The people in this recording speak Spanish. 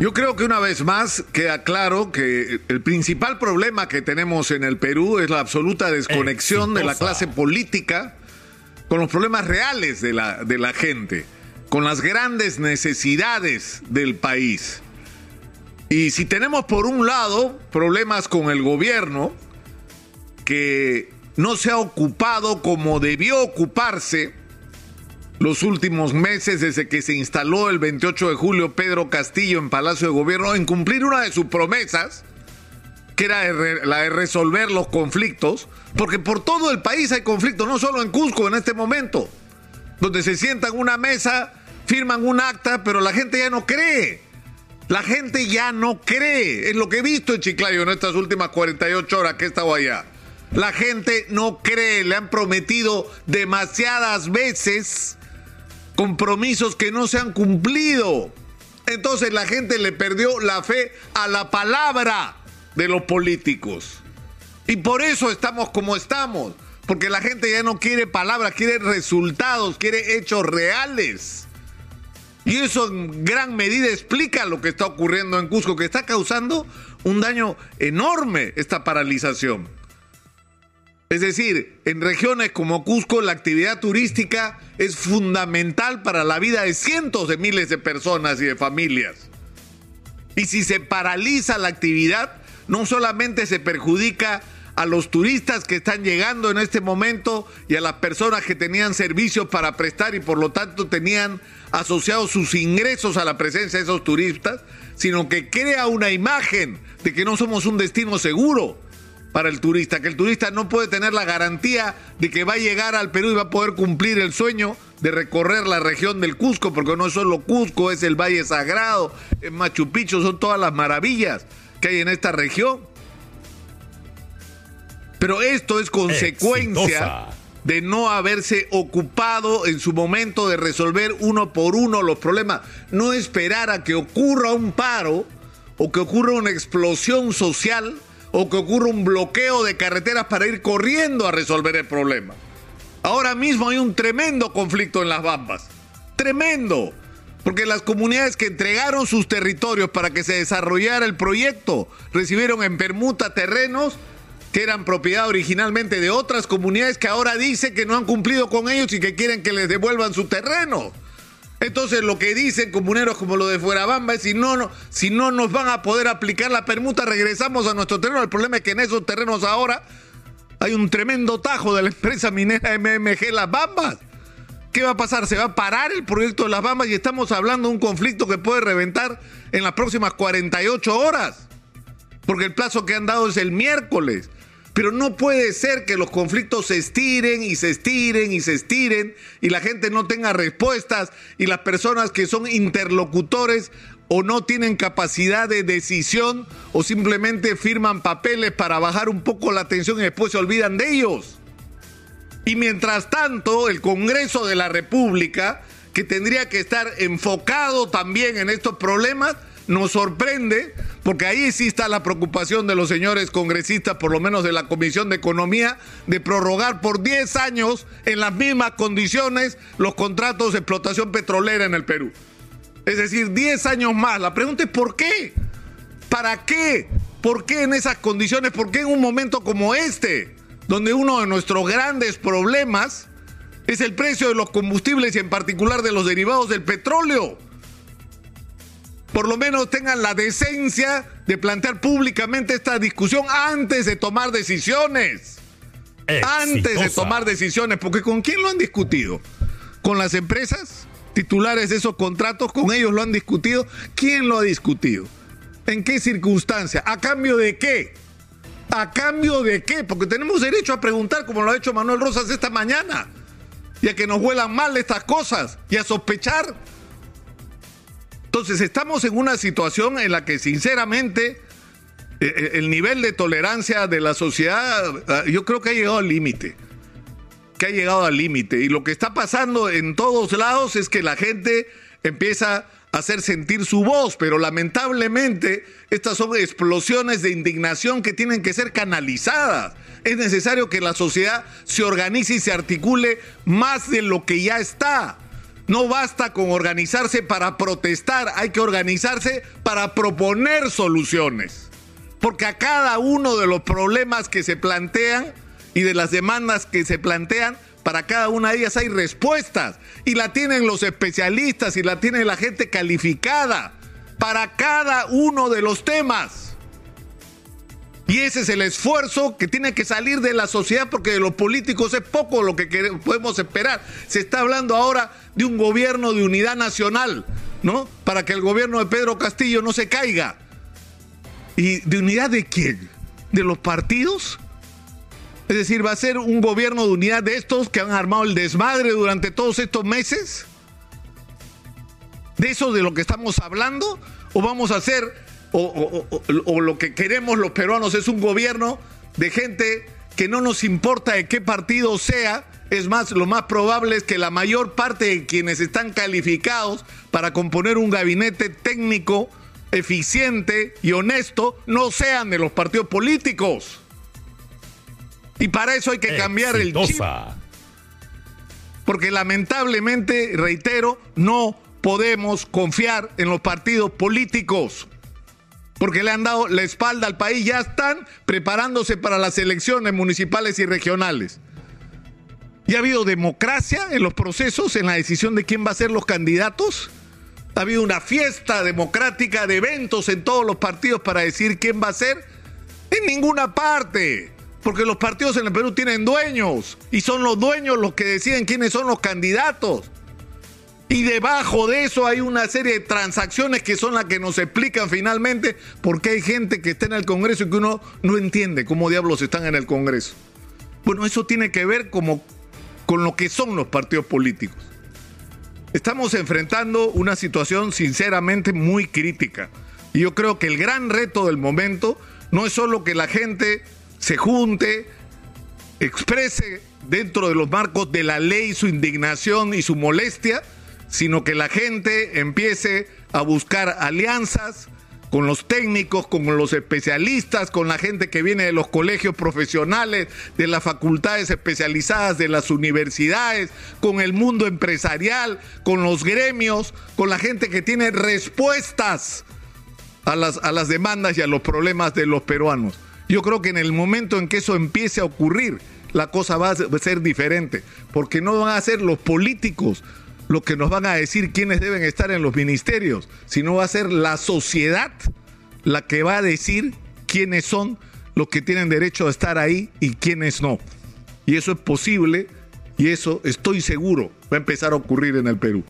Yo creo que una vez más queda claro que el principal problema que tenemos en el Perú es la absoluta desconexión de la clase política con los problemas reales de la, de la gente, con las grandes necesidades del país. Y si tenemos por un lado problemas con el gobierno, que no se ha ocupado como debió ocuparse los últimos meses desde que se instaló el 28 de julio Pedro Castillo en Palacio de Gobierno en cumplir una de sus promesas, que era la de resolver los conflictos, porque por todo el país hay conflictos, no solo en Cusco en este momento, donde se sientan una mesa, firman un acta, pero la gente ya no cree. La gente ya no cree. Es lo que he visto en Chiclayo en estas últimas 48 horas que he estado allá. La gente no cree, le han prometido demasiadas veces compromisos que no se han cumplido. Entonces la gente le perdió la fe a la palabra de los políticos. Y por eso estamos como estamos. Porque la gente ya no quiere palabras, quiere resultados, quiere hechos reales. Y eso en gran medida explica lo que está ocurriendo en Cusco, que está causando un daño enorme esta paralización. Es decir, en regiones como Cusco la actividad turística es fundamental para la vida de cientos de miles de personas y de familias. Y si se paraliza la actividad, no solamente se perjudica a los turistas que están llegando en este momento y a las personas que tenían servicios para prestar y por lo tanto tenían asociados sus ingresos a la presencia de esos turistas, sino que crea una imagen de que no somos un destino seguro para el turista, que el turista no puede tener la garantía de que va a llegar al Perú y va a poder cumplir el sueño de recorrer la región del Cusco, porque no es solo Cusco, es el Valle Sagrado, es Machu Picchu, son todas las maravillas que hay en esta región. Pero esto es consecuencia de no haberse ocupado en su momento de resolver uno por uno los problemas, no esperar a que ocurra un paro o que ocurra una explosión social o que ocurra un bloqueo de carreteras para ir corriendo a resolver el problema. Ahora mismo hay un tremendo conflicto en las Bambas. Tremendo. Porque las comunidades que entregaron sus territorios para que se desarrollara el proyecto recibieron en permuta terrenos que eran propiedad originalmente de otras comunidades que ahora dicen que no han cumplido con ellos y que quieren que les devuelvan su terreno. Entonces lo que dicen comuneros como lo de Fuerabamba es si no, no, si no nos van a poder aplicar la permuta, regresamos a nuestro terreno. El problema es que en esos terrenos ahora hay un tremendo tajo de la empresa minera MMG Las Bambas. ¿Qué va a pasar? Se va a parar el proyecto de Las Bambas y estamos hablando de un conflicto que puede reventar en las próximas 48 horas. Porque el plazo que han dado es el miércoles. Pero no puede ser que los conflictos se estiren y se estiren y se estiren y la gente no tenga respuestas y las personas que son interlocutores o no tienen capacidad de decisión o simplemente firman papeles para bajar un poco la tensión y después se olvidan de ellos. Y mientras tanto, el Congreso de la República, que tendría que estar enfocado también en estos problemas, nos sorprende, porque ahí sí está la preocupación de los señores congresistas, por lo menos de la Comisión de Economía, de prorrogar por 10 años en las mismas condiciones los contratos de explotación petrolera en el Perú. Es decir, 10 años más. La pregunta es ¿por qué? ¿Para qué? ¿Por qué en esas condiciones? ¿Por qué en un momento como este, donde uno de nuestros grandes problemas es el precio de los combustibles y en particular de los derivados del petróleo? Por lo menos tengan la decencia de plantear públicamente esta discusión antes de tomar decisiones. Antes de tomar decisiones, porque ¿con quién lo han discutido? ¿Con las empresas titulares de esos contratos? ¿Con ellos lo han discutido? ¿Quién lo ha discutido? ¿En qué circunstancia? ¿A cambio de qué? ¿A cambio de qué? Porque tenemos derecho a preguntar, como lo ha hecho Manuel Rosas esta mañana, y a que nos huelan mal estas cosas, y a sospechar entonces estamos en una situación en la que sinceramente eh, eh, el nivel de tolerancia de la sociedad ah, yo creo que ha llegado al límite. Que ha llegado al límite. Y lo que está pasando en todos lados es que la gente empieza a hacer sentir su voz, pero lamentablemente estas son explosiones de indignación que tienen que ser canalizadas. Es necesario que la sociedad se organice y se articule más de lo que ya está. No basta con organizarse para protestar, hay que organizarse para proponer soluciones. Porque a cada uno de los problemas que se plantean y de las demandas que se plantean, para cada una de ellas hay respuestas. Y la tienen los especialistas y la tiene la gente calificada. Para cada uno de los temas. Y ese es el esfuerzo que tiene que salir de la sociedad porque de los políticos es poco lo que podemos esperar. Se está hablando ahora de un gobierno de unidad nacional, ¿no? Para que el gobierno de Pedro Castillo no se caiga. ¿Y de unidad de quién? ¿De los partidos? Es decir, ¿va a ser un gobierno de unidad de estos que han armado el desmadre durante todos estos meses? ¿De eso de lo que estamos hablando? ¿O vamos a hacer o, lo que queremos los peruanos es un gobierno de gente que no nos importa de qué partido sea, es más, lo más probable es que la mayor parte de quienes están calificados para componer un gabinete técnico, eficiente y honesto no sean de los partidos políticos. Y para eso hay que cambiar el chip. Porque lamentablemente, reitero, no podemos confiar en los partidos políticos porque le han dado la espalda al país, ya están preparándose para las elecciones municipales y regionales. ¿Y ha habido democracia en los procesos, en la decisión de quién va a ser los candidatos? ¿Ha habido una fiesta democrática de eventos en todos los partidos para decir quién va a ser? En ninguna parte, porque los partidos en el Perú tienen dueños y son los dueños los que deciden quiénes son los candidatos. Y debajo de eso hay una serie de transacciones que son las que nos explican finalmente por qué hay gente que está en el Congreso y que uno no entiende cómo diablos están en el Congreso. Bueno, eso tiene que ver como con lo que son los partidos políticos. Estamos enfrentando una situación sinceramente muy crítica. Y yo creo que el gran reto del momento no es solo que la gente se junte, exprese dentro de los marcos de la ley su indignación y su molestia, sino que la gente empiece a buscar alianzas con los técnicos, con los especialistas, con la gente que viene de los colegios profesionales, de las facultades especializadas de las universidades, con el mundo empresarial, con los gremios, con la gente que tiene respuestas a las, a las demandas y a los problemas de los peruanos. Yo creo que en el momento en que eso empiece a ocurrir, la cosa va a ser diferente, porque no van a ser los políticos lo que nos van a decir quiénes deben estar en los ministerios, sino va a ser la sociedad la que va a decir quiénes son los que tienen derecho a estar ahí y quiénes no. Y eso es posible y eso estoy seguro va a empezar a ocurrir en el Perú.